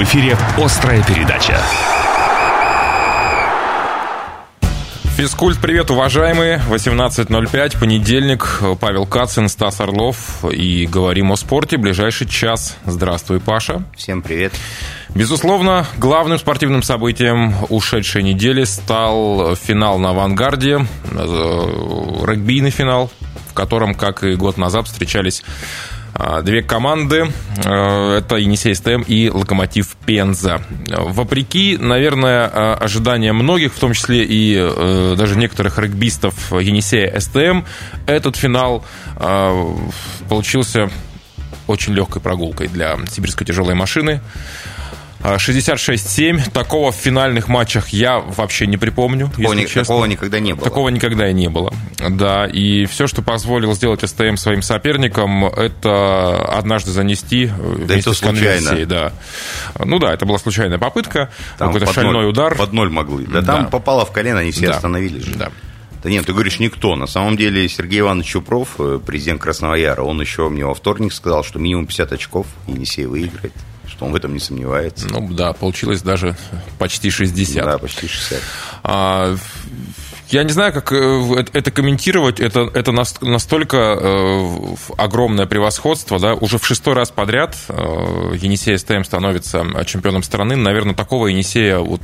В эфире «Острая передача». Физкульт, привет, уважаемые. 18.05, понедельник. Павел Кацин, Стас Орлов. И говорим о спорте. Ближайший час. Здравствуй, Паша. Всем привет. Безусловно, главным спортивным событием ушедшей недели стал финал на «Авангарде». Э, регбийный финал, в котором, как и год назад, встречались Две команды, э, это Енисей СТМ и Локомотив Пенза. Вопреки, наверное, э, ожиданиям многих, в том числе и э, даже некоторых регбистов Енисея СТМ, этот финал получился очень легкой прогулкой для сибирской тяжелой машины. 66-7. Такого в финальных матчах я вообще не припомню. Такого, если ни, честно. такого никогда не было. Такого никогда и не было. Да, и все, что позволил сделать СТМ своим соперникам, это однажды занести да вместе это с конверсией. Да. Ну да, это была случайная попытка, какой-то шальной ноль, удар. Под ноль могли. Да, да. там попало в колено, они все да. остановились же. Да. Да нет, ты говоришь никто. На самом деле Сергей Иванович Чупров, э, президент Красного Яра, он еще мне во вторник сказал, что минимум 50 очков Енисей выиграет что он в этом не сомневается. Ну да, получилось даже почти 60. Да, почти 60. А, я не знаю, как э, это комментировать. Это, это настолько э, огромное превосходство. Да? Уже в шестой раз подряд э, Енисей СТМ становится чемпионом страны. Наверное, такого Енисея, вот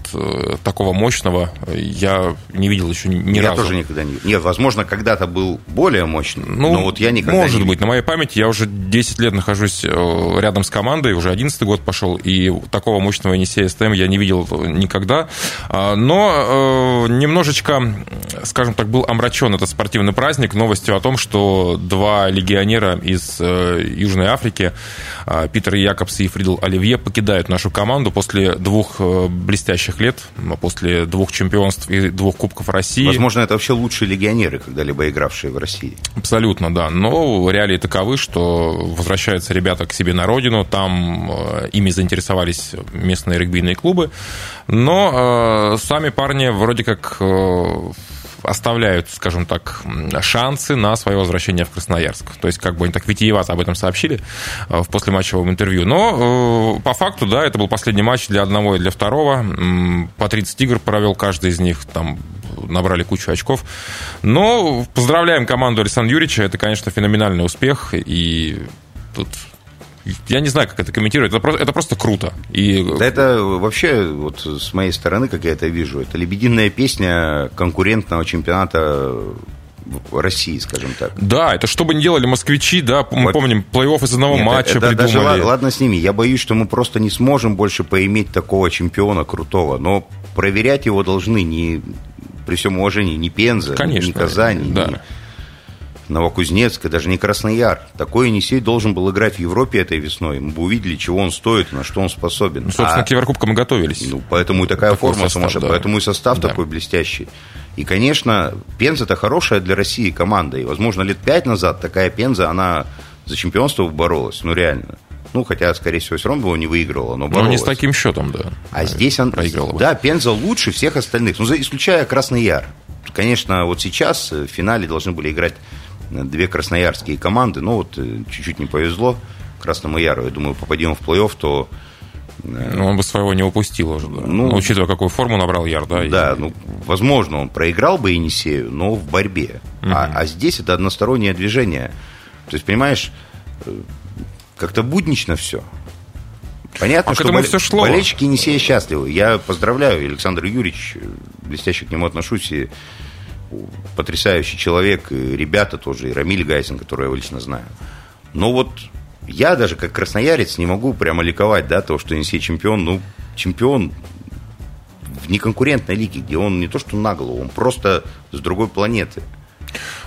такого мощного, я не видел еще ни я разу. Я тоже никогда не видел. Нет, возможно, когда-то был более мощный, ну, но вот я никогда Может не быть. На моей памяти я уже 10 лет нахожусь рядом с командой, уже 11 год пошел, и такого мощного Енисея СТМ я не видел никогда. А, но немножечко скажем так, был омрачен этот спортивный праздник новостью о том, что два легионера из э, Южной Африки, э, Питер Якобс и Фридл Оливье, покидают нашу команду после двух э, блестящих лет, после двух чемпионств и двух Кубков России. Возможно, это вообще лучшие легионеры, когда-либо игравшие в России. Абсолютно, да. Но реалии таковы, что возвращаются ребята к себе на родину, там ими заинтересовались местные регбийные клубы, но э, сами парни вроде как э, оставляют, скажем так, шансы на свое возвращение в Красноярск. То есть, как бы они так витиевато об этом сообщили э, в послематчевом интервью. Но э, по факту, да, это был последний матч для одного и для второго. По 30 игр провел каждый из них, там набрали кучу очков. Но поздравляем команду Александра Юрьевича. Это, конечно, феноменальный успех. И тут я не знаю, как это комментировать. Это просто, это просто круто. И... Да это вообще, вот с моей стороны, как я это вижу, это лебединая песня конкурентного чемпионата России, скажем так. Да, это что бы ни делали москвичи, да, мы вот. помним, плей-офф из одного Нет, матча это, придумали. Даже, ладно с ними, я боюсь, что мы просто не сможем больше поиметь такого чемпиона крутого, но проверять его должны не при всем уважении ни Пенза, Конечно, ни Казань, да. ни Новокузнецк, даже не Краснояр. Такой Енисей должен был играть в Европе этой весной. Мы бы увидели, чего он стоит, на что он способен. Ну, собственно, а, к Еврокубкам мы готовились. Ну, поэтому и такая такой форма сумасшедшая, да. поэтому и состав да. такой блестящий. И, конечно, Пенза это хорошая для России команда. И, возможно, лет пять назад такая Пенза, она за чемпионство боролась. Ну, реально. Ну, хотя, скорее всего, все равно бы его не выиграла, но боролась. Ну, не с таким счетом, да. А здесь он... Проиграла Да, Пенза лучше всех остальных. Ну, исключая Красный Яр. Конечно, вот сейчас в финале должны были играть две красноярские команды. Ну, вот э, чуть-чуть не повезло Красному Яру. Я думаю, попадем в плей-офф, то э, ну, он бы своего не упустил уже, да. Ну, ну, учитывая, какую форму набрал Яр, да. Да, и... ну, возможно, он проиграл бы Енисею, но в борьбе. Угу. А, а здесь это одностороннее движение. То есть, понимаешь, э, как-то буднично все. Понятно, а что бол... все шло. болельщики Енисея счастливы. Я поздравляю Александра Юрьевич, блестяще к нему отношусь, и потрясающий человек, и ребята тоже, и Рамиль Гайсин, который я лично знаю. Но вот я даже как красноярец не могу прямо ликовать, да, то, что Енисей чемпион, ну, чемпион в неконкурентной лиге, где он не то что на голову, он просто с другой планеты.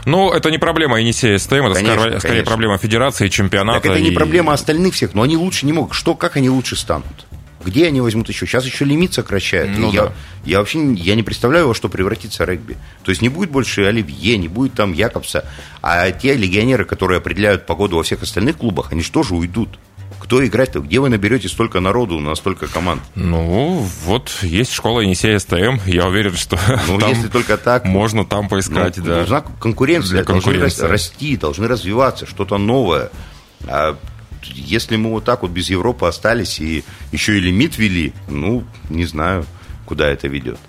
Ну, это не проблема Енисея СТМ, это конечно, скорее, скорее проблема федерации, чемпионата. Так это и... не проблема остальных всех, но они лучше не могут. Что, как они лучше станут? Где они возьмут еще? Сейчас еще лимит сокращают. Ну, я, да. я вообще я не представляю, во что превратится регби. То есть не будет больше Оливье, не будет там Якобса. А те легионеры, которые определяют погоду во всех остальных клубах, они же уйдут? Кто играть-то? Где вы наберете столько народу на столько команд? Ну, вот есть школа Енисея СТМ. Я уверен, что ну, там если только так, можно там поискать. Ну, да. Должна конкуренция, конкуренция. должны расти, должны развиваться, что-то новое. А если мы вот так вот без Европы остались и еще и лимит ввели, ну, не знаю, куда это ведет.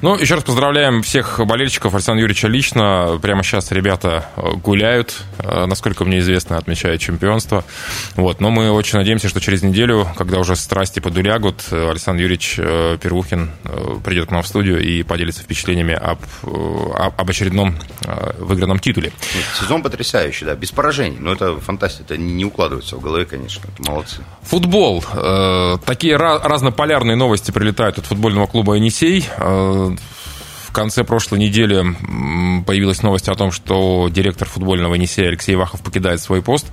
Ну, еще раз поздравляем всех болельщиков Александра Юрьевича лично. Прямо сейчас ребята э, гуляют, э, насколько мне известно, отмечают чемпионство. Вот. Но мы очень надеемся, что через неделю, когда уже страсти подулягут, э, Александр Юрьевич Первухин придет к нам в студию и поделится впечатлениями об, об очередном выигранном титуле. Сезон потрясающий, да, без поражений. Но это фантастика, это не укладывается в голове, конечно. Это молодцы. Футбол. Такие разнополярные новости прилетают от футбольного клуба «Енисей» в конце прошлой недели появилась новость о том, что директор футбольного Енисея Алексей Вахов покидает свой пост.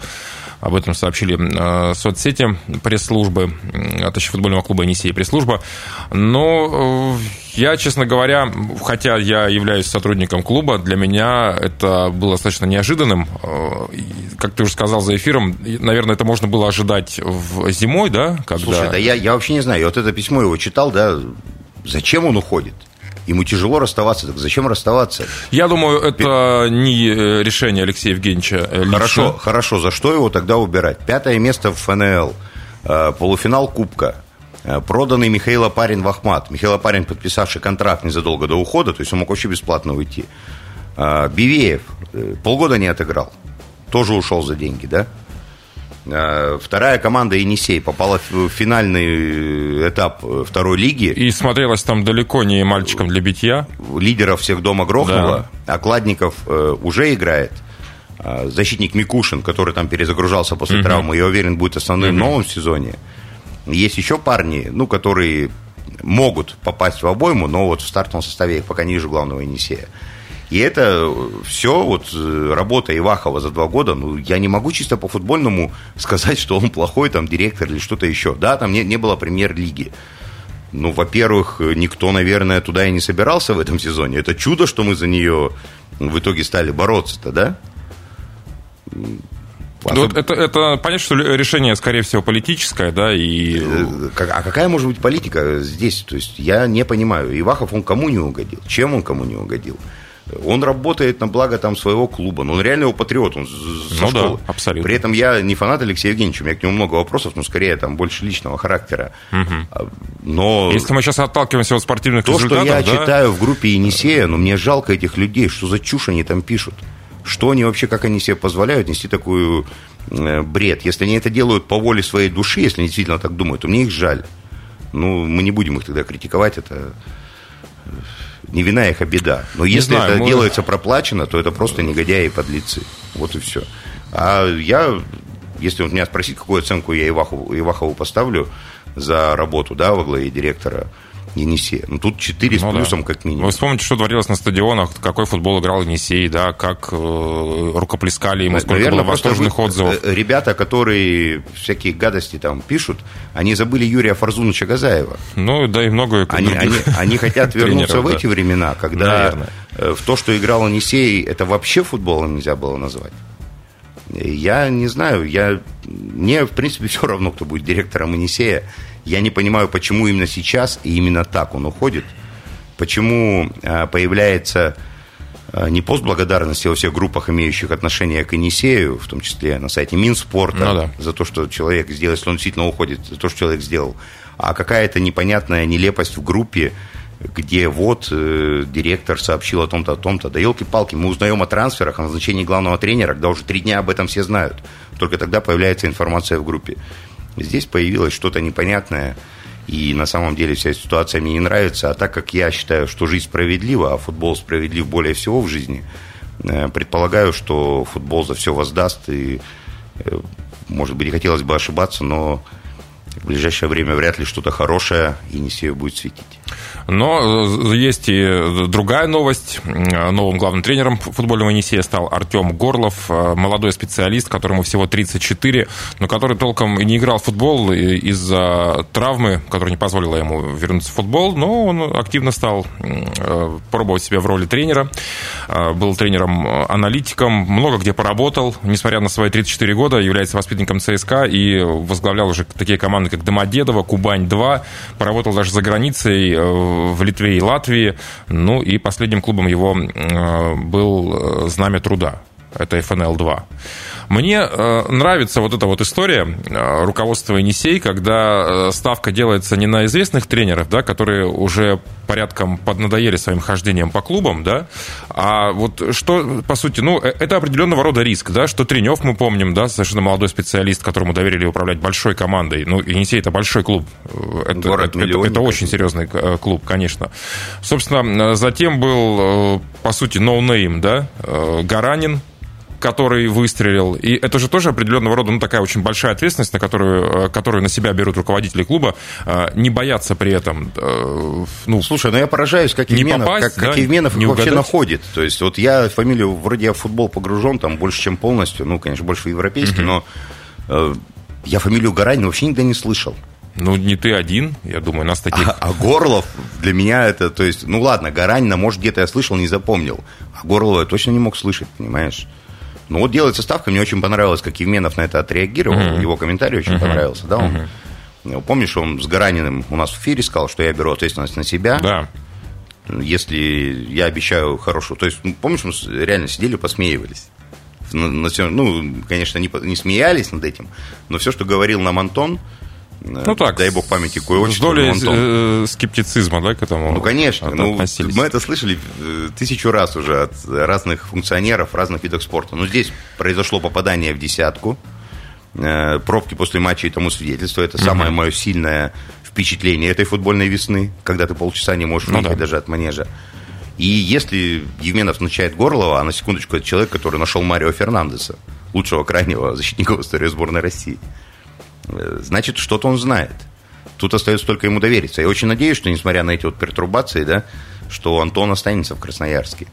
Об этом сообщили э, соцсети пресс-службы, а точнее футбольного клуба «Енисей» пресс-служба. Но э, я, честно говоря, хотя я являюсь сотрудником клуба, для меня это было достаточно неожиданным. Э, как ты уже сказал за эфиром, наверное, это можно было ожидать в зимой, да? Когда... Слушай, да я, я вообще не знаю. Вот это письмо его читал, да, зачем он уходит? Ему тяжело расставаться, так зачем расставаться? Я думаю, это не э, решение Алексея Евгеньевича. Лично. Хорошо, хорошо. За что его тогда убирать? Пятое место в ФНЛ, э, полуфинал Кубка, э, проданный Михаил Апарин в Ахмат. Михаил Апарин, подписавший контракт незадолго до ухода, то есть он мог вообще бесплатно уйти. Бивеев полгода не отыграл, тоже ушел за деньги, да? Э, вторая команда «Енисей» попала в финальный этап второй лиги. И смотрелась там далеко не мальчиком для битья. Лидеров всех дома грохнуло. Да. Окладников э, уже играет. Э, защитник Микушин, который там перезагружался после угу. травмы, я уверен, будет основным угу. в новом сезоне. Есть еще парни, ну, которые могут попасть в обойму, но вот в стартовом составе их пока ниже главного Енисея. И это все, вот э, работа Ивахова за два года, ну, я не могу чисто по футбольному сказать, что он плохой там директор или что-то еще. Да, там не, не было премьер-лиги. Ну, во-первых, никто, наверное, туда и не собирался в этом сезоне. Это чудо, что мы за нее в итоге стали бороться-то, да? Ну, это, это понятно, что решение, скорее всего, политическое, да, и... Э, а какая может быть политика здесь? То есть я не понимаю. Ивахов, он кому не угодил? Чем он кому не угодил? Он работает на благо там своего клуба, но он реально его патриот, он со ну школы. Да, абсолютно. При этом я не фанат Алексея Евгеньевича, у меня к нему много вопросов, но скорее там больше личного характера. Угу. Но... Если мы сейчас отталкиваемся от спортивных то, результатов... То, что я да? читаю в группе Енисея, ну, мне жалко этих людей, что за чушь они там пишут. Что они вообще, как они себе позволяют нести такую э, бред? Если они это делают по воле своей души, если они действительно так думают, то мне их жаль. Ну, мы не будем их тогда критиковать, это не вина их, а беда. Но если знаю, это мы... делается проплачено, то это просто негодяи и подлецы. Вот и все. А я, если вот меня спросить, какую оценку я Ивахову, Ивахову поставлю за работу да, во главе директора – Енисея. Ну, тут 4 ну, с плюсом да. как минимум. Вы вспомните, что творилось на стадионах, какой футбол играл Енисей, да, как э, рукоплескали ему, сколько Наверное, было восторженных вы, отзывов. Э, ребята, которые всякие гадости там пишут, они забыли Юрия Фарзуновича Газаева. Ну, да и много они, они, они хотят вернуться в эти времена, когда Наверное. Э, в то, что играл Енисей, это вообще футболом нельзя было назвать. Я не знаю, я, мне, в принципе, все равно, кто будет директором Енисея. Я не понимаю, почему именно сейчас и именно так он уходит. Почему а, появляется а, не пост благодарности во всех группах, имеющих отношение к Енисею, в том числе на сайте Минспорта, ну, да. за то, что человек сделал, если он действительно уходит, за то, что человек сделал, а какая-то непонятная нелепость в группе, где вот э, директор сообщил о том-то, о том-то. Да елки-палки, мы узнаем о трансферах, о назначении главного тренера, когда уже три дня об этом все знают. Только тогда появляется информация в группе. Здесь появилось что-то непонятное, и на самом деле вся ситуация мне не нравится. А так как я считаю, что жизнь справедлива, а футбол справедлив более всего в жизни, э, предполагаю, что футбол за все воздаст. И, э, может быть, не хотелось бы ошибаться, но в ближайшее время вряд ли что-то хорошее Енисею будет светить. Но э, есть и другая новость. Новым главным тренером футбольного Енисея стал Артем Горлов, э, молодой специалист, которому всего 34, но который толком не играл в футбол из-за травмы, которая не позволила ему вернуться в футбол, но он активно стал э, пробовать себя в роли тренера. Был тренером-аналитиком, много где поработал, несмотря на свои 34 года, является воспитанником ЦСКА и возглавлял уже такие команды, как Домодедово, Кубань-2, поработал даже за границей в Литве и Латвии. Ну и последним клубом его э, был э, Знамя труда. Это ФНЛ-2. Мне э, нравится вот эта вот история э, руководства Енисей, когда э, ставка делается не на известных тренеров, да, которые уже порядком поднадоели своим хождением по клубам, да, а вот что, по сути, ну, э, это определенного рода риск, да, что Тренев, мы помним, да, совершенно молодой специалист, которому доверили управлять большой командой, ну, Енисей это большой клуб, э, это, Город это, это, это очень серьезный э, клуб, конечно. Собственно, затем был, по сути, no-name, ну да, Гаранин, который выстрелил. И это же тоже определенного рода ну, такая очень большая ответственность, на которую, э, которую на себя берут руководители клуба, э, не бояться при этом. Э, ну, Слушай, ну я поражаюсь, как Евменов, попасть, как, да, как Евменов их вообще находит. То есть вот я фамилию, вроде я в футбол погружен, там больше, чем полностью, ну, конечно, больше европейский, угу. но э, я фамилию Гаранина вообще никогда не слышал. Ну, не ты один, я думаю, нас таких... А, а Горлов для меня это, то есть, ну ладно, Гаранина, может, где-то я слышал, не запомнил. А Горлова я точно не мог слышать, понимаешь? Ну, вот делается ставка, мне очень понравилось, как Евменов на это отреагировал, uh-huh. его комментарий очень uh-huh. понравился, да, он... Uh-huh. Помнишь, он с Гараниным у нас в эфире сказал, что я беру ответственность на себя. Да. Если я обещаю хорошую... То есть, ну, помнишь, мы реально сидели, посмеивались. Ну, конечно, не, не смеялись над этим, но все, что говорил нам Антон, ну так, дай бог памяти, кое очень. С долей э, скептицизма, да, к этому Ну, конечно. Ну, мы это слышали э, тысячу раз уже от разных функционеров, разных видов спорта. Но здесь произошло попадание в десятку. Э, пробки после матча и тому свидетельство. Это самое мое сильное впечатление этой футбольной весны, когда ты полчаса не можешь ну, выехать да. даже от манежа. И если Евменов начинает Горлова, а на секундочку это человек, который нашел Марио Фернандеса, лучшего крайнего защитника в истории сборной России – значит, что-то он знает. Тут остается только ему довериться. Я очень надеюсь, что, несмотря на эти вот пертурбации, да, что Антон останется в Красноярске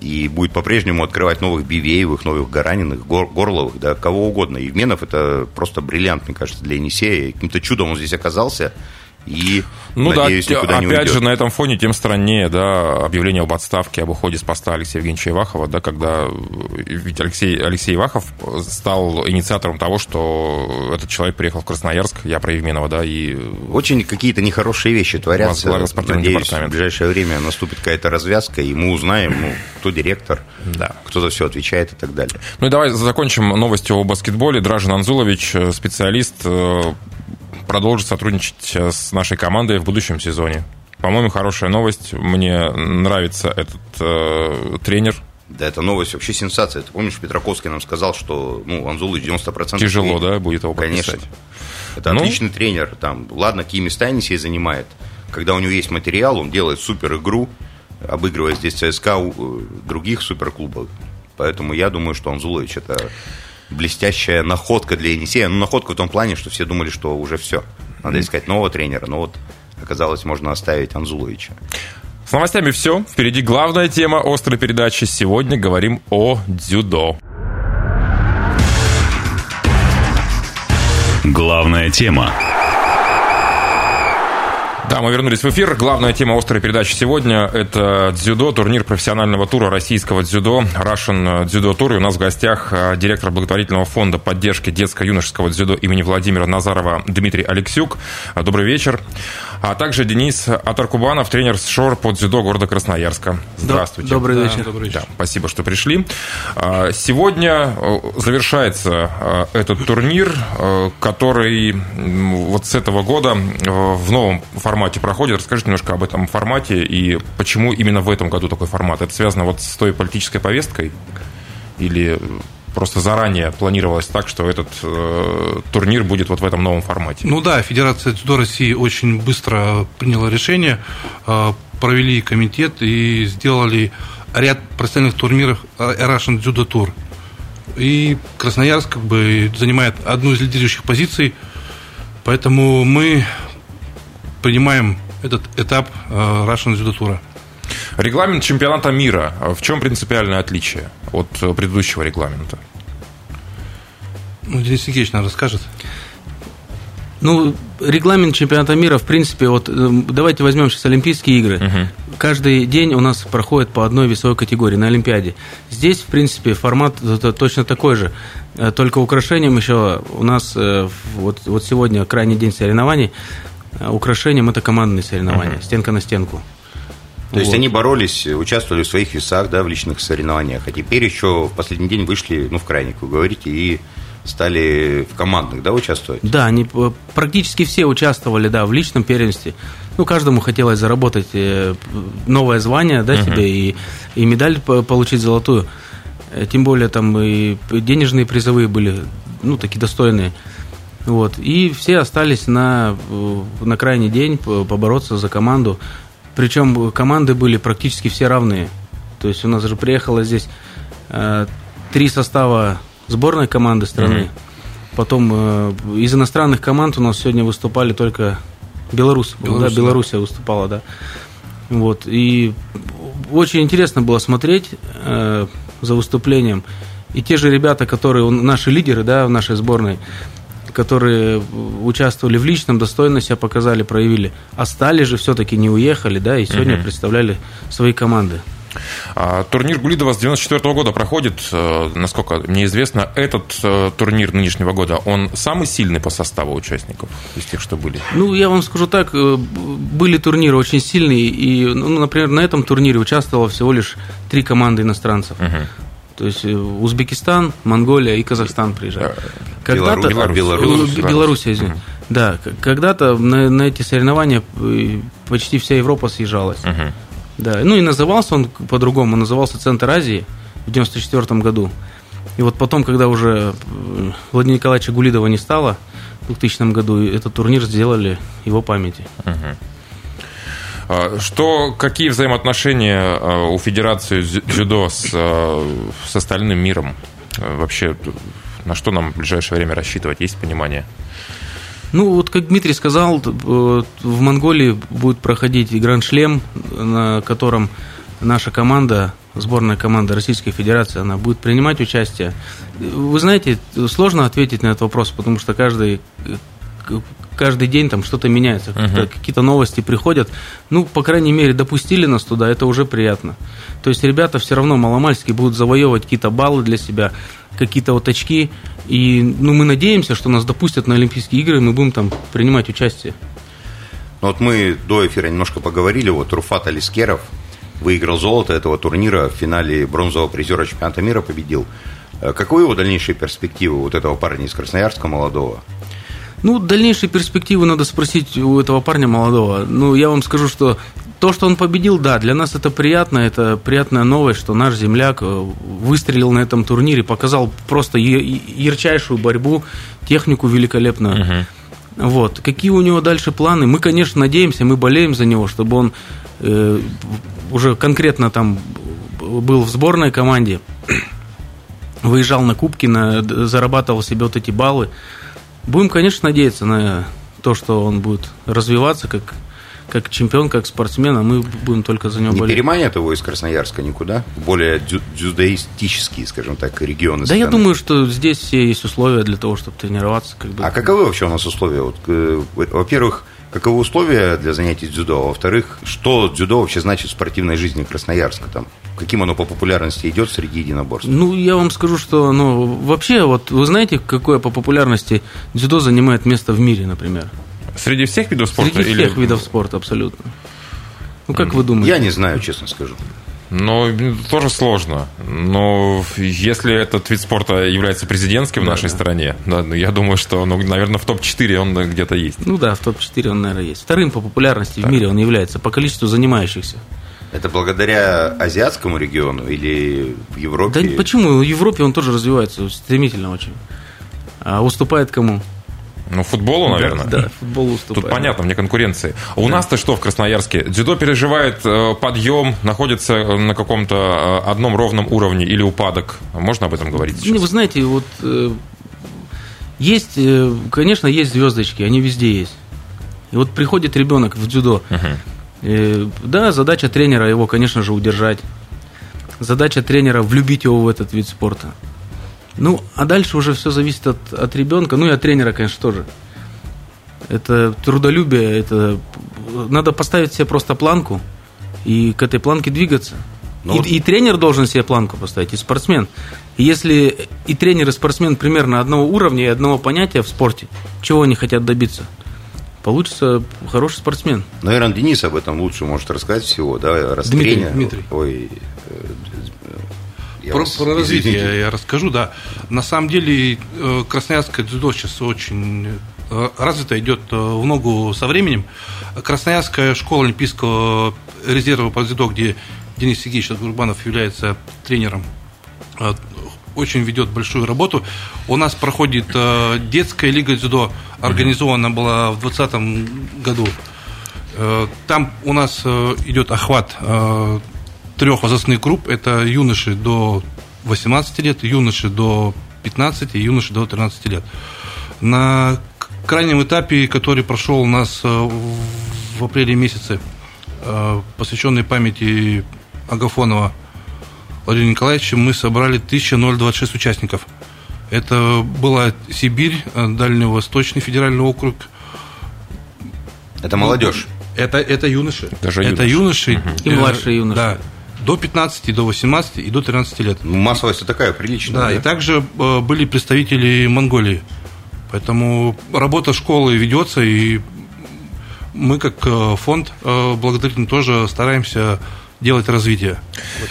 и будет по-прежнему открывать новых Бивеевых, новых Гараниных, Гор, Горловых, да, кого угодно. Евменов – это просто бриллиант, мне кажется, для Енисея. Каким-то чудом он здесь оказался – и, ну надеюсь, да, никуда опять не уйдет. же, на этом фоне тем страннее, да, объявление об отставке, об уходе с поста Алексея Евгеньевича Ивахова, да, когда ведь Алексей, Алексей Ивахов стал инициатором того, что этот человек приехал в Красноярск, я про Евменова, да, и... Очень какие-то нехорошие вещи творятся. Надеюсь, в ближайшее время наступит какая-то развязка, и мы узнаем, ну, кто директор, да. кто за все отвечает и так далее. Ну и давай закончим новостью о баскетболе. Дражин Анзулович, специалист, э, продолжит сотрудничать э, с нашей командой в будущем сезоне. По-моему, хорошая новость. Мне нравится этот э, тренер. Да, это новость вообще сенсация. Ты помнишь, Петраковский нам сказал, что ну, Анзулы 90%... Тяжело, да, будет его подписать? Конечно. Это ну, отличный тренер. Там, ладно, какие места Енисей занимает. Когда у него есть материал, он делает супер игру, обыгрывая здесь ЦСКА у э, других суперклубов. Поэтому я думаю, что Анзулович это блестящая находка для Енисея. Ну, находка в том плане, что все думали, что уже все. Надо искать нового тренера. Но вот оказалось, можно оставить Анзуловича. С новостями все. Впереди главная тема острой передачи. Сегодня говорим о дзюдо. Главная тема. Да, мы вернулись в эфир. Главная тема острой передачи сегодня – это дзюдо, турнир профессионального тура российского дзюдо, Russian Дзюдо Тур. И у нас в гостях а, директор благотворительного фонда поддержки детско-юношеского дзюдо имени Владимира Назарова Дмитрий Алексюк. Добрый вечер. А также Денис Атаркубанов, тренер ШОР по дзюдо города Красноярска. Здравствуйте. Добрый вечер. Да, добрый вечер. Да, спасибо, что пришли. А, сегодня завершается этот турнир, который вот с этого года в новом формате проходит. Расскажите немножко об этом формате и почему именно в этом году такой формат. Это связано вот с той политической повесткой или просто заранее планировалось так, что этот э, турнир будет вот в этом новом формате? Ну да, Федерация дзюдо России очень быстро приняла решение, э, провели комитет и сделали ряд профессиональных турниров э, Russian Judo Tour. И Красноярск как бы занимает одну из лидирующих позиций, поэтому мы принимаем этот этап э, Russian Judo Tour. Регламент чемпионата мира. В чем принципиальное отличие от предыдущего регламента? Ну, Денис Никитич, наверное, расскажет. Ну, регламент чемпионата мира, в принципе, вот э, давайте возьмем сейчас Олимпийские игры. Угу. Каждый день у нас проходит по одной весовой категории на Олимпиаде. Здесь, в принципе, формат точно такой же. Э, только украшением еще у нас вот, вот сегодня крайний день соревнований. Украшением это командные соревнования, угу. стенка на стенку. То есть они боролись, участвовали в своих весах, да, в личных соревнованиях, а теперь еще в последний день вышли, ну, в крайник, вы говорите, и стали в командных, да, участвовать? Да, они практически все участвовали, да, в личном первенстве. Ну, каждому хотелось заработать э, новое звание, да, uh-huh. себе и, и медаль получить золотую. Э, тем более там и денежные призовые были, ну, такие достойные. Вот. И все остались на, э, на крайний день побороться за команду. Причем команды были практически все равные. То есть у нас же приехало здесь э, три состава сборной команды страны. Mm-hmm. Потом э, из иностранных команд у нас сегодня выступали только Беларусь. Беларусь да, Белоруссия выступала, да. Вот. И очень интересно было смотреть э, за выступлением. И те же ребята, которые наши лидеры, да, в нашей сборной, которые участвовали в личном, достойно себя показали, проявили, остались же все-таки не уехали, да, и сегодня угу. представляли свои команды. А, турнир Гулидова с 94 года проходит, э, насколько мне известно, этот э, турнир нынешнего года, он самый сильный по составу участников из тех, что были? Ну, я вам скажу так, э, были турниры очень сильные, и, ну, например, на этом турнире участвовало всего лишь три команды иностранцев. Угу. То есть Узбекистан, Монголия и Казахстан приезжают. Когда-то... Беларусь, Беларусь, Беларусь, Беларусь извините. Угу. Да, когда-то на, на эти соревнования почти вся Европа съезжалась. Угу. Да, ну и назывался он по-другому, назывался Центр Азии в 94 году. И вот потом, когда уже э, Владимира Николаевича Гулидова не стало, в 2000 году этот турнир сделали его памяти. Угу. Что, какие взаимоотношения а, у Федерации дзюдо с, а, с остальным миром? Вообще, на что нам в ближайшее время рассчитывать? Есть понимание? Ну, вот как Дмитрий сказал, в Монголии будет проходить Гранд-шлем, на котором наша команда, сборная команда Российской Федерации, она будет принимать участие. Вы знаете, сложно ответить на этот вопрос, потому что каждый каждый день там что-то меняется, uh-huh. какие-то новости приходят. Ну, по крайней мере, допустили нас туда, это уже приятно. То есть ребята все равно маломальски будут завоевывать какие-то баллы для себя, какие-то вот очки. И ну, мы надеемся, что нас допустят на Олимпийские игры, и мы будем там принимать участие. Ну, вот мы до эфира немножко поговорили, вот Руфат Алискеров выиграл золото этого турнира, в финале бронзового призера чемпионата мира победил. Э, каковы его дальнейшие перспективы вот этого парня из Красноярска молодого? Ну, дальнейшие перспективы надо спросить у этого парня молодого. Ну, я вам скажу, что то, что он победил, да, для нас это приятно, это приятная новость, что наш земляк э, выстрелил на этом турнире, показал просто ярчайшую борьбу, технику великолепную. Угу. Вот. Какие у него дальше планы? Мы, конечно, надеемся, мы болеем за него, чтобы он э, уже конкретно там был в сборной команде, выезжал на кубки, на, зарабатывал себе вот эти баллы. Будем, конечно, надеяться на то, что он будет развиваться как, как чемпион, как спортсмен, а мы будем только за него Не болеть. переманят его из Красноярска никуда? Более дзю дзюдоистические, скажем так, регионы Да, страны. я думаю, что здесь все есть условия для того, чтобы тренироваться. Как бы. А каковы вообще у нас условия? Вот, э, во-первых, каковы условия для занятий дзюдо? Во-вторых, что дзюдо вообще значит в спортивной жизни Красноярска? Там, каким оно по популярности идет среди единоборств? Ну, я вам скажу, что ну, вообще, вот вы знаете, какое по популярности дзюдо занимает место в мире, например? Среди всех видов спорта? Среди или... всех видов спорта, абсолютно. Ну, как вы думаете? Я не знаю, честно скажу. Ну, тоже сложно. Но если этот вид спорта является президентским да, в нашей да. стране, да, ну, я думаю, что, ну, наверное, в топ-4 он где-то есть. Ну да, в топ-4 он, наверное, есть. Вторым по популярности так. в мире он является, по количеству занимающихся. Это благодаря азиатскому региону или в Европе? Да почему? В Европе он тоже развивается стремительно очень. А уступает кому? Ну, футболу, наверное. Да, да футбол уступает. Тут понятно, мне конкуренции. А у да. нас-то что в Красноярске? Дзюдо переживает э, подъем, находится э, на каком-то э, одном ровном уровне или упадок. Можно об этом говорить сейчас? Ну, вы знаете, вот есть, конечно, есть звездочки, они везде есть. И вот приходит ребенок в дзюдо. Угу. Да, задача тренера его, конечно же, удержать. Задача тренера влюбить его в этот вид спорта. Ну, а дальше уже все зависит от, от ребенка, ну и от тренера, конечно, тоже. Это трудолюбие, это надо поставить себе просто планку и к этой планке двигаться. Ну, и, и тренер должен себе планку поставить, и спортсмен. И если и тренер, и спортсмен примерно одного уровня и одного понятия в спорте, чего они хотят добиться, получится хороший спортсмен. Наверное, Денис об этом лучше может рассказать всего, да? Раз Дмитрий, тренер- Дмитрий. Ой, э, я Про, вас- про развитие извините. я расскажу, да. На самом деле э, красноярское дзюдо сейчас очень э, развито, идет э, в ногу со временем. Красноярская школа Олимпийского резерва по дзюдо, где Денис Сергеевич Гурбанов является тренером, очень ведет большую работу. У нас проходит детская лига дзюдо, организована была в 2020 году. Там у нас идет охват трех возрастных групп. Это юноши до 18 лет, юноши до 15 и юноши до 13 лет. На крайнем этапе, который прошел у нас э, в- апреле месяце, э, посвященный памяти Агафонова Владимира Николаевича, мы собрали 1026 участников. Это была Сибирь, э, Дальневосточный федеральный округ, Это молодежь. это, это юноши. Даже это юноши. юноши. И младшие юноши. Да. До 15, до 18 и до 13 лет. Ну, массовость такая приличная. Да, и также э, были представители Монголии. Поэтому работа школы ведется, и мы, как э, фонд э, благотворительный, тоже стараемся делать развитие.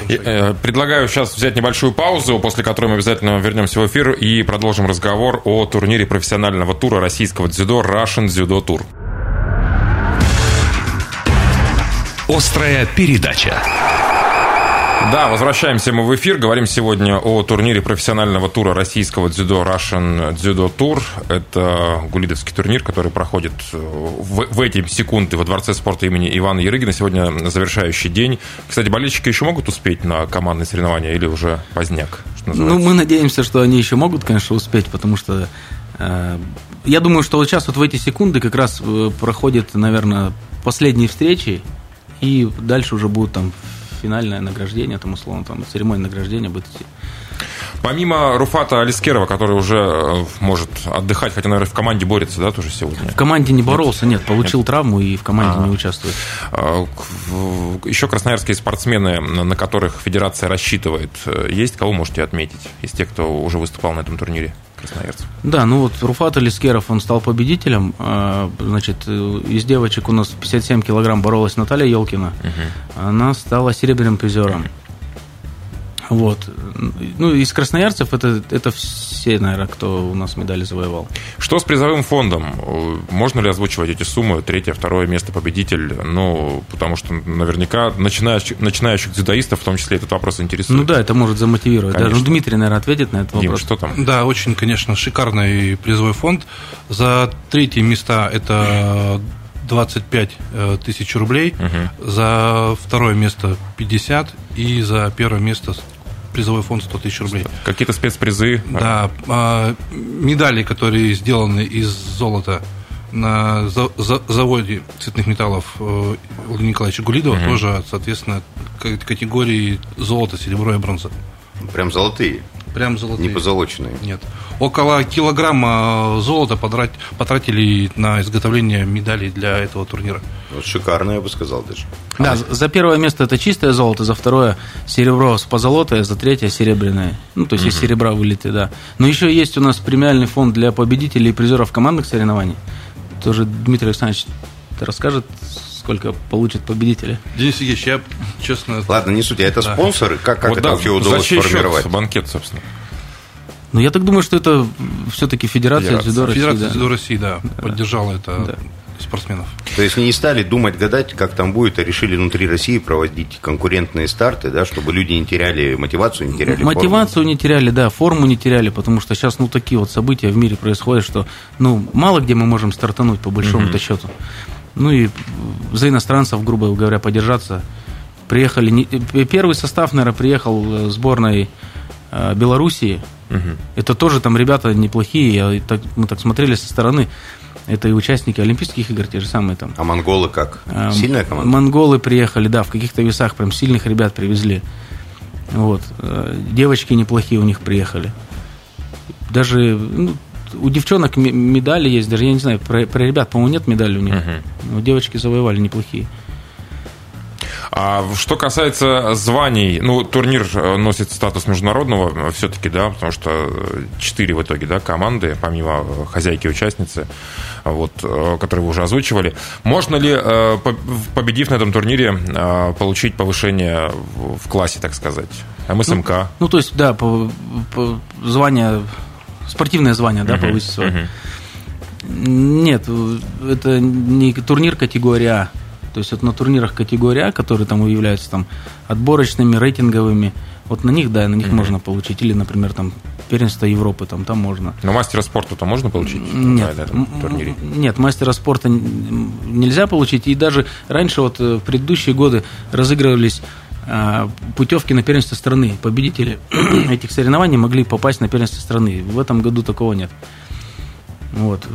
Предлагаю сейчас взять небольшую паузу, после которой мы обязательно вернемся в эфир и продолжим разговор о турнире профессионального тура российского дзюдо Russian Дзюдо Тур. Острая передача. Да, возвращаемся мы в эфир. Говорим сегодня о турнире профессионального тура российского дзюдо Russian Дзюдо Тур. Это гулидовский турнир, который проходит э, в, в эти секунды во Дворце спорта имени Ивана Ярыгина. Сегодня завершающий день. Кстати, болельщики еще могут успеть на командные соревнования или уже поздняк? Ну, мы надеемся, что они еще могут, конечно, успеть, потому что э, я думаю, что вот сейчас вот в эти секунды как раз э, проходят, наверное, последние встречи, и дальше уже будет там финальное награждение, там условно там церемония награждения будет идти. Помимо Руфата Алискерова, который уже э, может отдыхать, хотя, наверное, в команде борется, да, тоже сегодня? В команде не боролся, нет, получил травму и в команде А. не участвует. А, к- в- Еще красноярские спортсмены, на на которых федерация рассчитывает, э, есть кого можете отметить из тех, кто уже выступал на этом турнире красноярцев? Да, ну вот Руфат Алискеров, он стал победителем. А, Значит, из девочек у нас в 57 килограмм боролась Наталья Елкина. Она стала серебряным призером. Вот. Ну, из красноярцев это, это все, наверное, кто у нас медали завоевал. Что с призовым фондом? Можно ли озвучивать эти суммы? Третье, второе место победитель? Ну, потому что наверняка начинающих, начинающих дзюдоистов в том числе этот вопрос интересует. Ну да, это может замотивировать. Даже, Конечно. ну, Дмитрий, наверное, ответит на этот Дим, вопрос. что там? Да, очень, конечно, шикарный призовой фонд. За третьи места это 25 э, тысяч рублей, за второе место 50 и за первое место призовой фонд 100 тысяч рублей. Какие-то спецпризы? Да, а, медали, которые сделаны из золота на за- за- заводе цветных металлов э, Владимира Николаевича Гулидова, тоже, соответственно, категории золото, серебро и бронза. Прям золотые, Прям золотые. не позолоченные. Нет. Около килограмма золота потрат- потратили на изготовление медалей для этого турнира. Вот шикарно, я бы сказал даже. Да, за за первое место это чистое золото, за второе серебро с позолотой, за третье серебряное. Ну, то есть из серебра вылиты, да. Но еще есть у нас премиальный фонд для победителей и призеров командных соревнований. Тоже Дмитрий Александрович расскажет, сколько получат победители. Денис Сергеевич, я честно... Ладно, не суть, а это Да. спонсоры? Как, как Вот это да, вообще за удалось чей счет сформировать? банкет, собственно? Ну, я так думаю, что это все-таки Федерация Федерация. дзюдо России. Федерация да. дзюдо России, да, поддержала это Да. спортсменов. То есть не стали думать, гадать, как там будет, а решили внутри России проводить конкурентные старты, да, чтобы люди не теряли мотивацию, не теряли форму. Мотивацию не теряли, да, форму не теряли, потому что сейчас, ну, такие вот события в мире происходят, что, ну, мало где мы можем стартануть, по большому-то счету. Ну, и за иностранцев, грубо говоря, подержаться. Приехали, не- э, первый состав, наверное, приехал э, сборной э, Белоруссии. Это тоже там ребята неплохие, я так- мы так смотрели со стороны. Это и участники Олимпийских игр, те же самые там. А монголы как? А, Сильная команда? Монголы приехали, да, в каких-то весах прям сильных ребят привезли. Вот. Девочки неплохие у них приехали. Даже ну, у девчонок ме- медали есть, даже я не знаю, про, про ребят, по-моему, нет медали у них. Но девочки завоевали неплохие. А что касается званий, ну, турнир э, носит статус международного все-таки, да, потому что четыре в итоге, да, команды, помимо хозяйки-участницы, вот, которые вы уже озвучивали. Можно ли, победив на этом турнире, получить повышение в классе, так сказать? МСМК? Ну, ну то есть, да, по, по звание, спортивное звание, да, повысить свое. Нет, это не турнир категории А. То есть вот на турнирах категории А, которые там являются там отборочными, рейтинговыми, вот на них, да, на них mm-hmm. можно получить. Или, например, там первенство Европы, там, там можно. Но мастера спорта-то можно получить нет, на этом турнире? Нет, мастера спорта нельзя получить. И даже раньше, вот э, в предыдущие годы разыгрывались путевки на первенство страны. Победители этих соревнований могли попасть на первенство страны. В этом году такого нет. Вот.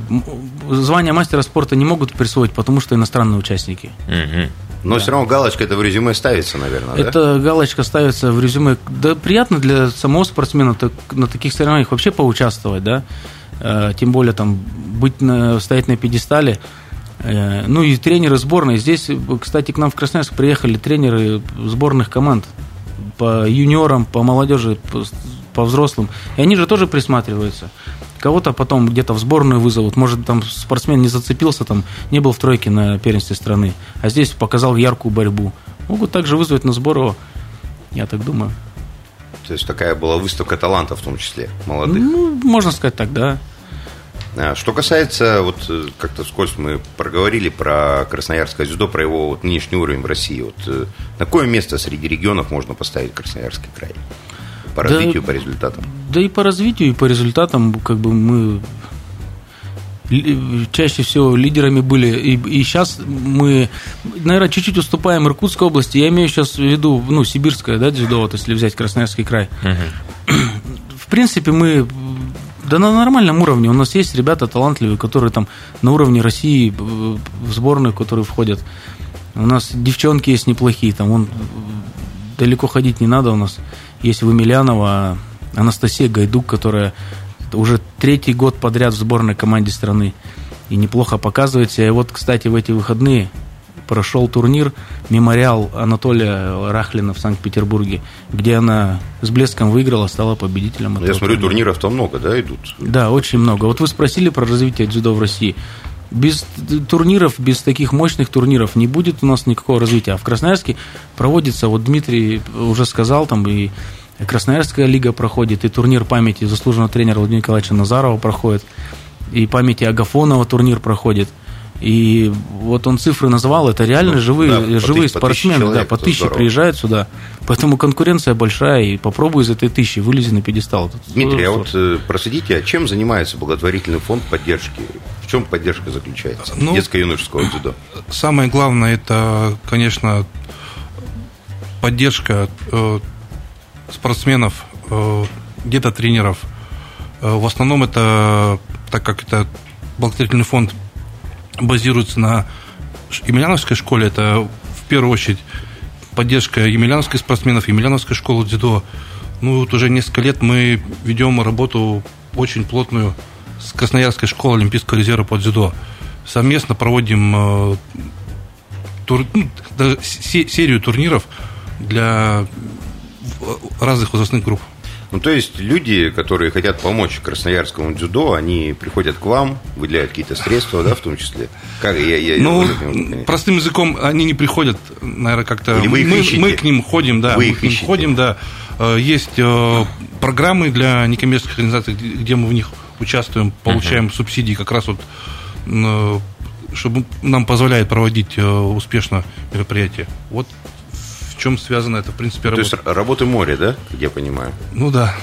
Звание мастера спорта не могут присвоить, потому что иностранные участники. Угу. Но да. все равно галочка это в резюме ставится, наверное. Это да? галочка ставится в резюме. Да, приятно для самого спортсмена так, на таких соревнованиях вообще поучаствовать, да. Э, тем более там быть на, стоять на пьедестале. Э, ну и тренеры сборной. Здесь, кстати, к нам в Красноярск приехали тренеры сборных команд по юниорам, по молодежи, по, взрослым. И они же тоже присматриваются. Кого-то потом где-то в сборную вызовут. Может, там спортсмен не зацепился, там не был в тройке на первенстве страны, а здесь показал яркую борьбу. Могут также вызвать на сбор я так думаю. То есть такая была выставка талантов в том числе, молодых? Ну, можно сказать так, да. А, что касается, вот э, как-то вскользь мы проговорили про красноярское дзюдо, про его вот нынешний уровень в России. Вот, э, на какое место среди регионов можно поставить Красноярский край? По развитию, да, по результатам? Да и по развитию, и по результатам, как бы мы чаще всего лидерами были. И, и сейчас мы, наверное, чуть-чуть уступаем Иркутской области. Я имею сейчас в виду, ну, сибирское, да, дзюдо, вот если взять Красноярский край. Угу. В принципе, мы да на нормальном уровне. У нас есть ребята талантливые, которые там на уровне России в сборную, которые входят. У нас девчонки есть неплохие, там он далеко ходить не надо у нас. Есть Вымилянова, Анастасия Гайдук, которая уже третий год подряд в сборной команде страны и неплохо показывается. И вот, кстати, в эти выходные прошел турнир «Мемориал» Анатолия Рахлина в Санкт-Петербурге, где она с блеском выиграла, стала победителем. Я смотрю, турниров там много, да, идут? Да, очень много. Вот вы спросили про развитие дзюдо в России. Без турниров, без таких мощных турниров не будет у нас никакого развития. А в Красноярске проводится, вот Дмитрий уже сказал, там и Красноярская лига проходит, и турнир памяти заслуженного тренера Владимира Николаевича Назарова проходит, и памяти Агафонова турнир проходит – и вот он цифры назвал, это реально ну, живые, да, живые по спортсмены, человек, да, по тысяче здорово. приезжают сюда. Поэтому конкуренция большая, и попробуй из этой тысячи вылези на пьедестал. Дмитрий, а вот э, просветите, а чем занимается благотворительный фонд поддержки? В чем поддержка заключается? Ну, Детско-юношеского дзюдо. Самое главное, это, конечно, поддержка э, спортсменов, э, где-то тренеров. Э, в основном это, так как это благотворительный фонд базируется на Емельяновской школе. Это в первую очередь поддержка емельяновских спортсменов, емельяновской школы дзюдо. Ну, вот уже несколько лет мы ведем работу очень плотную с Красноярской школой Олимпийского резерва по дзюдо. Совместно проводим э, тур, ну, даже серию турниров для разных возрастных групп. Ну, то есть люди, которые хотят помочь красноярскому дзюдо, они приходят к вам, выделяют какие-то средства, да, в том числе. Как я, я, ну, я простым языком они не приходят, наверное, как-то. Мы, ищете? мы к ним ходим, да, вы мы к ним ищете. ходим, да. Э, есть э, программы для некоммерческих организаций, где мы в них участвуем, получаем uh-huh. субсидии, как раз вот э, чтобы нам позволяет проводить успешно мероприятия. Вот в чем связано это, в принципе, работа. То есть работы море, да, как я понимаю? Ну да.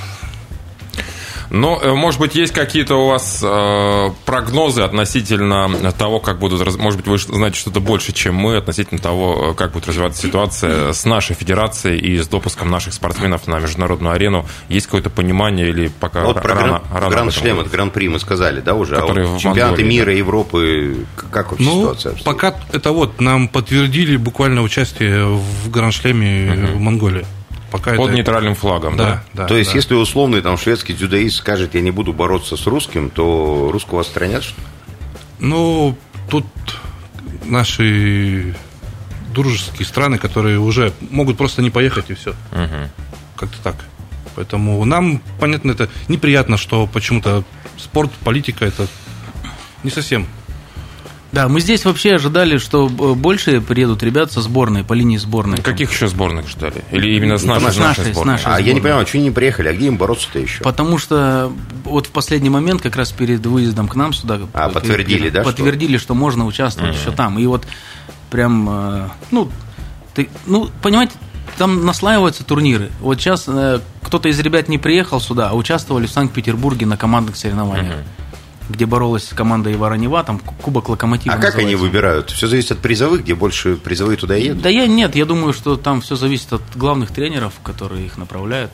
Но, э, может быть, есть какие-то у вас э, прогнозы относительно того, как будут... Может быть, вы знаете что-то больше, чем мы, относительно того, э, как будет развиваться ситуация с нашей федерацией и с допуском наших спортсменов на международную арену. Есть какое-то понимание или пока вот про рано, гран, рано Гранд-шлем, это Гран-при мы сказали, да, уже? А вот чемпионаты мира, да? Европы, как вообще ну, ситуация? Обстоит? Пока это вот нам подтвердили буквально участие в Гран-шлеме угу. в Монголии пока Под это... нейтральным флагом, да? да? да То есть, да. если условный там шведский дзюдоист скажет, я не буду бороться с русским, то русского отстранят, что Ну, тут наши дружеские страны, которые уже могут просто не поехать и все. Угу. Как-то так. Поэтому нам, понятно, это неприятно, что почему-то спорт, политика это не совсем да, мы здесь вообще ожидали, что больше приедут ребят со сборной, по линии сборной. Каких еще сборных ждали? Или именно с нашей, с нашей, с нашей А сборной. я не понимаю, что они не приехали, а где им бороться-то еще? Потому что вот в последний момент, как раз перед выездом к нам сюда... А, подтвердили, да? Подтвердили, что, что можно участвовать mm-hmm. еще там. И вот прям, э, ну, ты, ну, понимаете, там наслаиваются турниры. Вот сейчас э, кто-то из ребят не приехал сюда, а участвовали в Санкт-Петербурге на командных соревнованиях. Mm-hmm где боролась команда Ивара Нева, там Кубок Локомотива. А называется. как они выбирают? Все зависит от призовых, где больше призовые туда едут? Да я нет, я думаю, что там все зависит от главных тренеров, которые их направляют.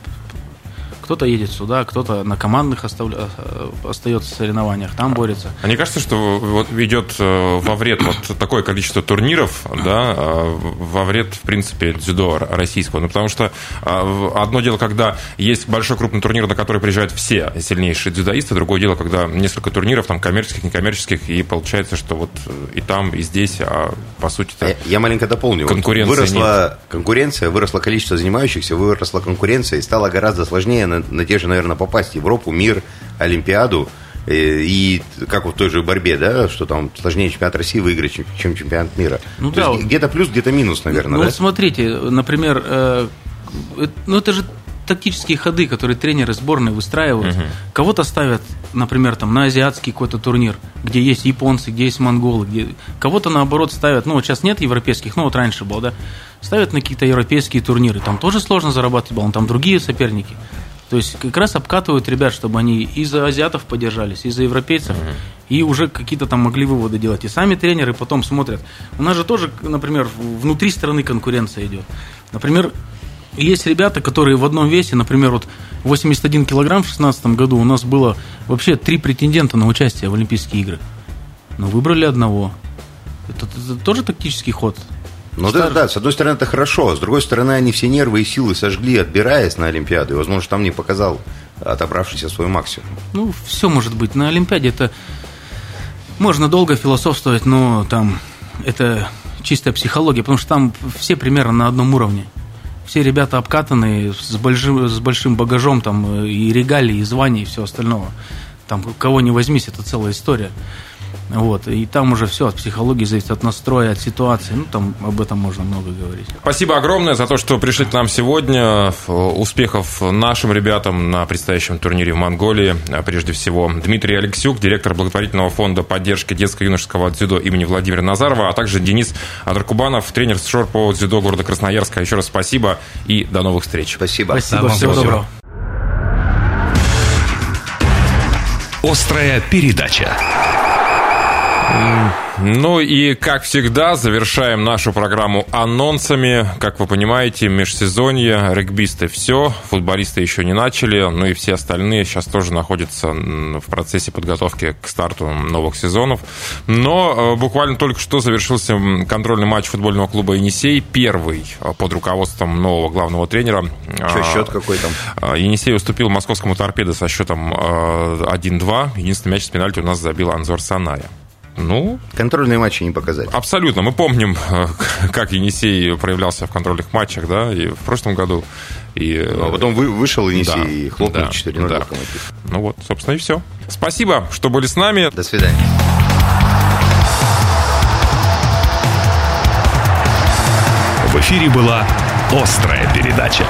Кто-то едет сюда, кто-то на командных оставля... Э, остается в соревнованиях, там борется. А мне кажется, что вот идет э, во вред вот такое количество турниров, да, э, во вред, в принципе, дзюдо российского. Ну, потому что одно дело, когда есть большой крупный турнир, на который приезжают все сильнейшие дзюдоисты, другое дело, когда несколько турниров, там, коммерческих, некоммерческих, и получается, что вот и там, и здесь, а по сути я, я маленько дополню. Конкуренция выросла нет. конкуренция, выросло количество занимающихся, выросла конкуренция, и стало гораздо сложнее на, те же, наверное, попасть в Европу, мир, Олимпиаду. Э, и как в той же борьбе, да, что там сложнее чемпионат России выиграть, чем чемпионат мира. Ну, да. где-то плюс, где-то минус, наверное. Ну, да? смотрите, например, э, ну это же тактические ходы, которые тренеры сборной выстраивают. Угу. Кого-то ставят, например, там на азиатский какой-то турнир, где есть японцы, где есть монголы, где кого-то наоборот ставят. Ну вот сейчас нет европейских, ну вот раньше был, да, ставят на какие-то европейские турниры. Там тоже сложно зарабатывать балл, там другие соперники. То есть как раз обкатывают ребят, чтобы они и за азиатов поддержались, и за европейцев, uh-huh. и уже какие-то там могли выводы делать. И сами тренеры потом смотрят. У нас же тоже, например, внутри страны конкуренция идет. Например, есть ребята, которые в одном весе, например, вот 81 килограмм в 2016 году у нас было вообще три претендента на участие в Олимпийские игры. Но выбрали одного. Это, это тоже тактический ход. Ну да, да, с одной стороны это хорошо, а с другой стороны они все нервы и силы сожгли, отбираясь на Олимпиаду, и, возможно, там не показал отобравшийся свой максимум. Ну, все может быть. На Олимпиаде это можно долго философствовать, но там это чистая психология, потому что там все примерно на одном уровне. Все ребята обкатанные с большим, с большим багажом там и регалий, и званий, и все остального. Там кого не возьмись, это целая история. Вот, и там уже все от психологии зависит, от настроя, от ситуации. Ну, там об этом можно много говорить. Спасибо огромное за то, что пришли к нам сегодня. Успехов нашим ребятам на предстоящем турнире в Монголии. Прежде всего, Дмитрий Алексюк, директор благотворительного фонда поддержки детско-юношеского дзюдо имени Владимира Назарова, а также Денис Адракубанов, тренер СШОР по дзюдо города Красноярска. Еще раз спасибо и до новых встреч. Спасибо. Спасибо. Да, всего, всего доброго. Острая передача. Ну и, как всегда, завершаем нашу программу анонсами. Как вы понимаете, межсезонье, регбисты все, футболисты еще не начали, ну и все остальные сейчас тоже находятся в процессе подготовки к старту новых сезонов. Но э, буквально только что завершился контрольный матч футбольного клуба «Енисей», первый э, под руководством нового главного тренера. Что, счет какой там? Э, «Енисей» уступил московскому «Торпедо» со счетом 1-2. Единственный мяч с пенальти у нас забил Анзор Саная. Ну, контрольные матчи не показать. Абсолютно. Мы помним, э, как Енисей проявлялся в контрольных матчах, да, и в прошлом году. И, ну, а потом вы, вышел Енисей да, и хлопнул да, 4-0 да. Ну вот, собственно, и все. Спасибо, что были с нами. До свидания. В эфире была «Острая передача».